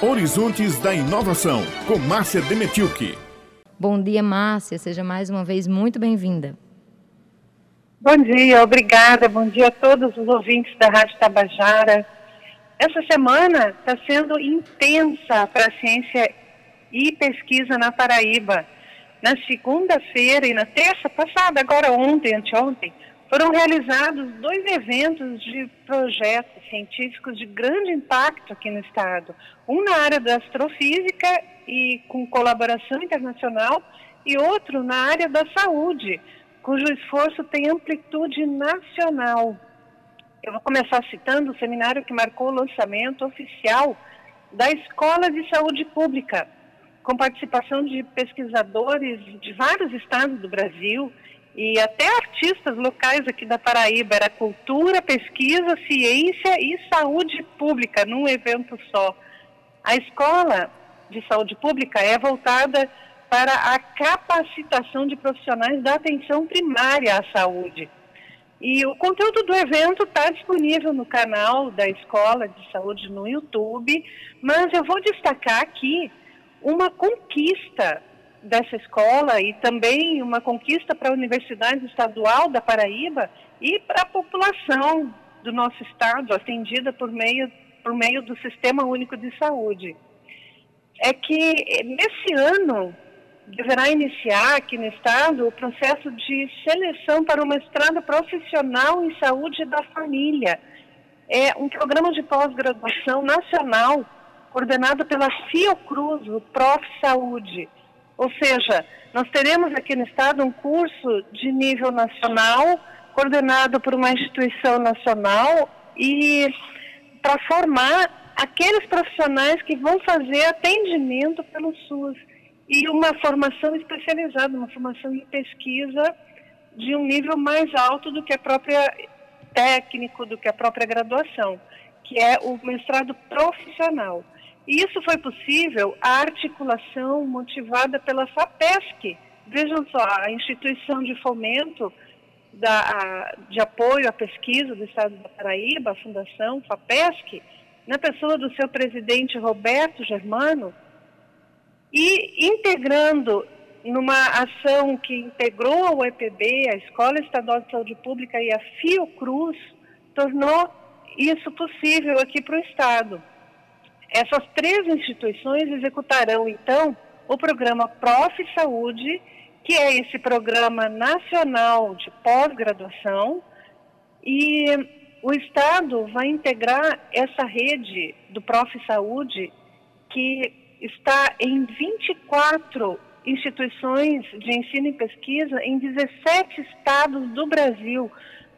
Horizontes da Inovação, com Márcia Demetilke. Bom dia, Márcia. Seja mais uma vez muito bem-vinda. Bom dia, obrigada. Bom dia a todos os ouvintes da Rádio Tabajara. Essa semana está sendo intensa para a ciência e pesquisa na Paraíba. Na segunda-feira e na terça passada, agora ontem, anteontem, foram realizados dois eventos de projetos científicos de grande impacto aqui no estado. Um na área da astrofísica e com colaboração internacional, e outro na área da saúde, cujo esforço tem amplitude nacional. Eu vou começar citando o seminário que marcou o lançamento oficial da Escola de Saúde Pública, com participação de pesquisadores de vários estados do Brasil e até artistas locais aqui da Paraíba. Era cultura, pesquisa, ciência e saúde pública num evento só. A escola de saúde pública é voltada para a capacitação de profissionais da atenção primária à saúde. E o conteúdo do evento está disponível no canal da Escola de Saúde no YouTube, mas eu vou destacar aqui uma conquista dessa escola e também uma conquista para a Universidade Estadual da Paraíba e para a população do nosso estado, atendida por meio, por meio do Sistema Único de Saúde. É que nesse ano deverá iniciar aqui no estado o processo de seleção para o mestrado profissional em saúde da família. É um programa de pós-graduação nacional coordenado pela Fiocruz, o Prof. Saúde. Ou seja, nós teremos aqui no Estado um curso de nível nacional, coordenado por uma instituição nacional e para formar aqueles profissionais que vão fazer atendimento pelo SUS e uma formação especializada, uma formação em pesquisa de um nível mais alto do que a própria técnico, do que a própria graduação, que é o mestrado profissional. E isso foi possível a articulação motivada pela FAPESC. Vejam só, a instituição de fomento da, a, de apoio à pesquisa do Estado da Paraíba, a Fundação FAPESC, na pessoa do seu presidente Roberto Germano, e integrando numa ação que integrou o EPB, a Escola Estadual de Saúde Pública e a Fiocruz, tornou isso possível aqui para o Estado. Essas três instituições executarão, então, o programa Prof. Saúde, que é esse programa nacional de pós-graduação, e o Estado vai integrar essa rede do Prof. Saúde, que está em 24 instituições de ensino e pesquisa em 17 estados do Brasil.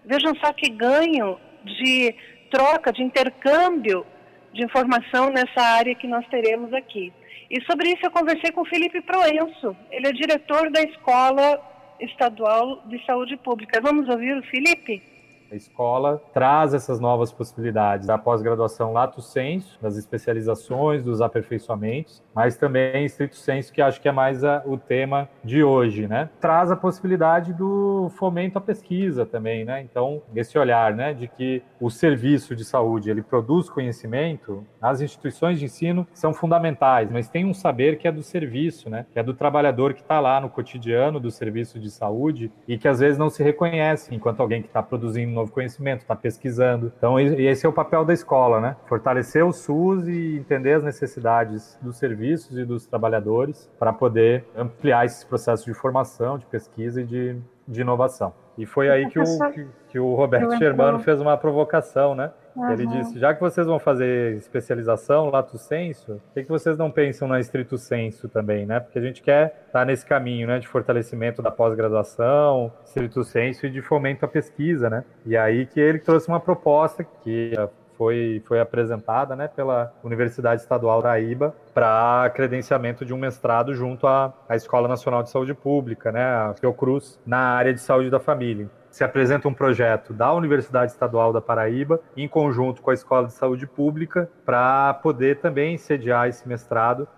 Vejam só que ganho de troca, de intercâmbio de informação nessa área que nós teremos aqui. E sobre isso eu conversei com o Felipe Proenço, ele é diretor da Escola Estadual de Saúde Pública. Vamos ouvir o Felipe? A escola traz essas novas possibilidades da pós-graduação lato sensu, das especializações, dos aperfeiçoamentos, mas também estrito senso, que acho que é mais a, o tema de hoje, né? Traz a possibilidade do fomento à pesquisa também, né? Então, esse olhar, né, de que o serviço de saúde, ele produz conhecimento, as instituições de ensino são fundamentais, mas tem um saber que é do serviço, né? Que é do trabalhador que está lá no cotidiano do serviço de saúde e que às vezes não se reconhece enquanto alguém que está produzindo novo conhecimento, está pesquisando. Então, esse é o papel da escola, né? Fortalecer o SUS e entender as necessidades dos serviços e dos trabalhadores para poder ampliar esses processos de formação, de pesquisa e de, de inovação. E foi aí que o, que, que o Roberto Germano fez uma provocação, né? Uhum. Ele disse: já que vocês vão fazer especialização, lato senso, por que, que vocês não pensam na estrito senso também, né? Porque a gente quer estar tá nesse caminho, né, de fortalecimento da pós-graduação, estrito senso e de fomento à pesquisa, né? E aí que ele trouxe uma proposta que foi, foi apresentada né, pela Universidade Estadual da Iba para credenciamento de um mestrado junto à, à Escola Nacional de Saúde Pública, né, a Fiocruz, na área de saúde da família se apresenta um projeto da Universidade Estadual da Paraíba, em conjunto com a Escola de Saúde Pública, para poder também sediar esse mestrado.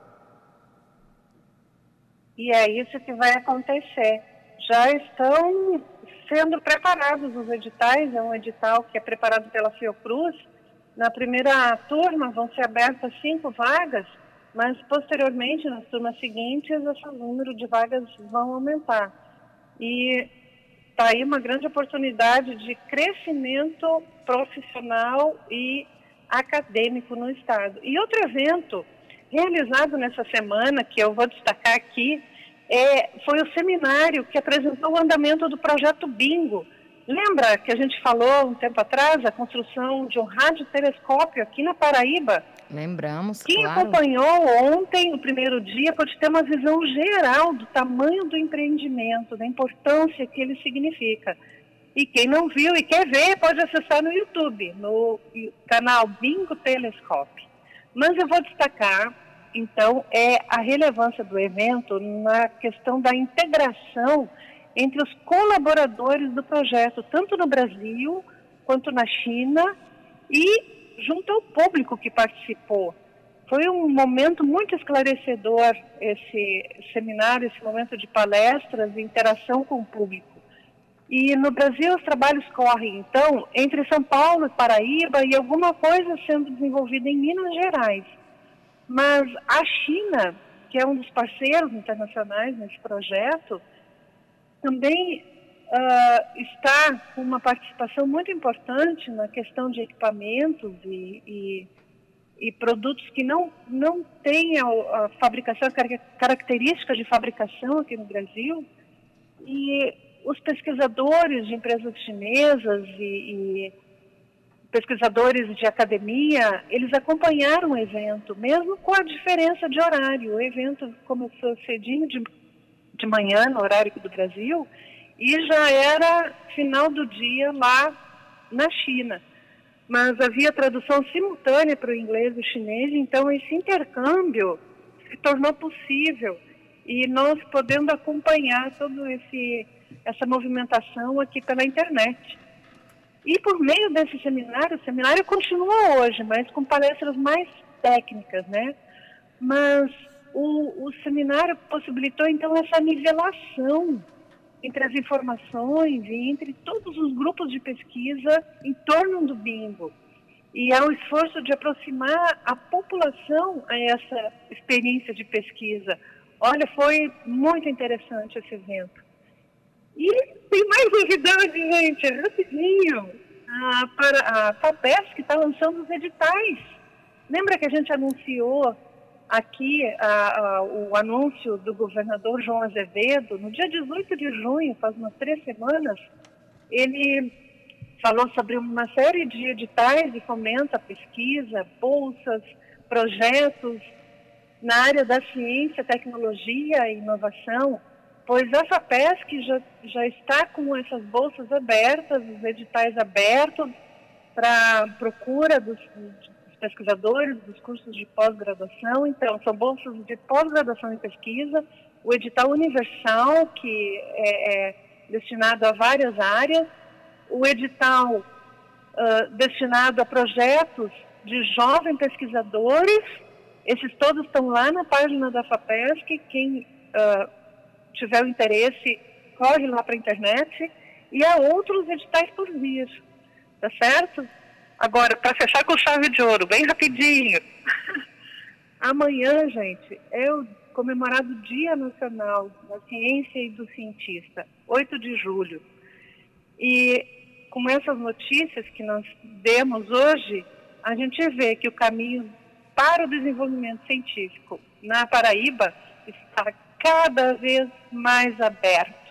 E é isso que vai acontecer. Já estão sendo preparados os editais, é um edital que é preparado pela Fiocruz, Na primeira turma vão ser abertas cinco vagas, mas posteriormente, nas turmas seguintes, esse número de vagas vão aumentar. E está aí uma grande oportunidade de crescimento profissional e acadêmico no Estado. E outro evento realizado nessa semana, que eu vou destacar aqui, é, foi o seminário que apresentou o andamento do projeto Bingo. Lembra que a gente falou um tempo atrás a construção de um radiotelescópio aqui na Paraíba? Lembramos, Quem claro. acompanhou ontem, o primeiro dia, pode ter uma visão geral do tamanho do empreendimento, da importância que ele significa. E quem não viu e quer ver, pode acessar no YouTube, no canal Bingo Telescope. Mas eu vou destacar, então, é a relevância do evento na questão da integração entre os colaboradores do projeto, tanto no Brasil quanto na China e junto ao público que participou. Foi um momento muito esclarecedor esse seminário, esse momento de palestras e interação com o público. E no Brasil os trabalhos correm, então, entre São Paulo e Paraíba e alguma coisa sendo desenvolvida em Minas Gerais. Mas a China, que é um dos parceiros internacionais nesse projeto, também uh, está com uma participação muito importante na questão de equipamentos e, e, e produtos que não, não têm a, a fabricação, a característica de fabricação aqui no Brasil. E os pesquisadores de empresas chinesas e, e pesquisadores de academia, eles acompanharam o evento, mesmo com a diferença de horário. O evento começou cedinho de, de manhã, no horário do Brasil, e já era final do dia lá na China. Mas havia tradução simultânea para o inglês e o chinês, então esse intercâmbio se tornou possível e nós podendo acompanhar todo esse essa movimentação aqui pela internet. E por meio desse seminário, o seminário continua hoje, mas com palestras mais técnicas, né? Mas o, o seminário possibilitou então essa nivelação entre as informações e entre todos os grupos de pesquisa em torno do bingo. E há o esforço de aproximar a população a essa experiência de pesquisa. Olha, foi muito interessante esse evento. E tem mais novidade, gente, rapidinho. A, para, a está lançando os editais. Lembra que a gente anunciou aqui a, a, o anúncio do governador João Azevedo, no dia 18 de junho, faz umas três semanas, ele falou sobre uma série de editais de fomento à pesquisa, bolsas, projetos na área da ciência, tecnologia e inovação, pois a FAPESC já, já está com essas bolsas abertas, os editais abertos para procura dos, pesquisadores dos cursos de pós-graduação. Então, são bolsas de pós-graduação em pesquisa, o edital universal, que é, é destinado a várias áreas, o edital uh, destinado a projetos de jovens pesquisadores, esses todos estão lá na página da FAPESC, quem uh, tiver o interesse, corre lá para a internet, e há outros editais por vir, tá certo? Agora, para fechar com chave de ouro, bem rapidinho. Amanhã, gente, é o comemorado Dia Nacional da Ciência e do Cientista, 8 de julho. E com essas notícias que nós demos hoje, a gente vê que o caminho para o desenvolvimento científico na Paraíba está cada vez mais aberto.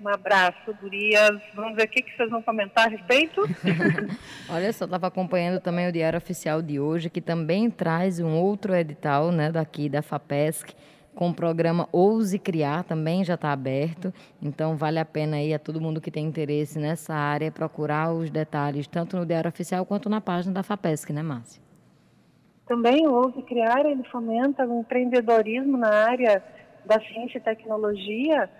Um abraço, gurias. Vamos ver o que, que vocês vão comentar a respeito. Olha só, estava acompanhando também o Diário Oficial de hoje, que também traz um outro edital né, daqui da FAPESC, com o programa Ouse Criar, também já está aberto. Então, vale a pena aí a todo mundo que tem interesse nessa área procurar os detalhes, tanto no Diário Oficial quanto na página da FAPESC, né, Márcia? Também o Ouse Criar, ele fomenta o empreendedorismo na área da ciência e tecnologia,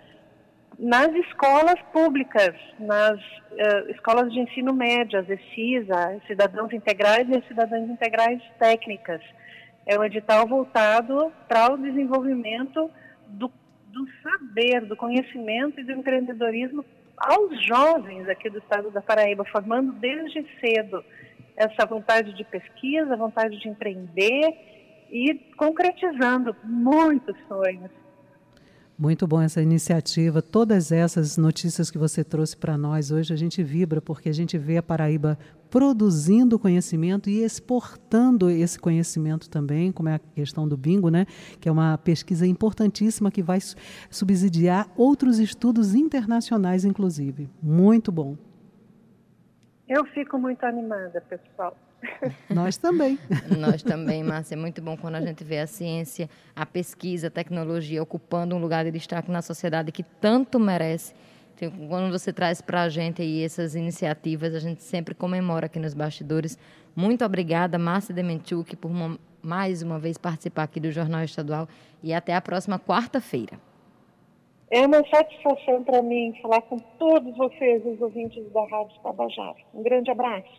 nas escolas públicas, nas uh, escolas de ensino médio, as ECISA, Cidadãos Integrais e Cidadãs Integrais Técnicas. É um edital voltado para o desenvolvimento do, do saber, do conhecimento e do empreendedorismo aos jovens aqui do estado da Paraíba, formando desde cedo. essa vontade de pesquisa, vontade de empreender e concretizando muitos sonhos. Muito bom essa iniciativa. Todas essas notícias que você trouxe para nós hoje, a gente vibra porque a gente vê a Paraíba produzindo conhecimento e exportando esse conhecimento também, como é a questão do bingo, né? Que é uma pesquisa importantíssima que vai subsidiar outros estudos internacionais, inclusive. Muito bom. Eu fico muito animada, pessoal. Nós também. Nós também, Márcia. É muito bom quando a gente vê a ciência, a pesquisa, a tecnologia ocupando um lugar de destaque na sociedade que tanto merece. Então, quando você traz para a gente aí essas iniciativas, a gente sempre comemora aqui nos bastidores. Muito obrigada, Márcia Demenchuk, por uma, mais uma vez participar aqui do Jornal Estadual e até a próxima quarta-feira. É uma satisfação para mim falar com todos vocês, os ouvintes da Rádio Tabajara. Um grande abraço.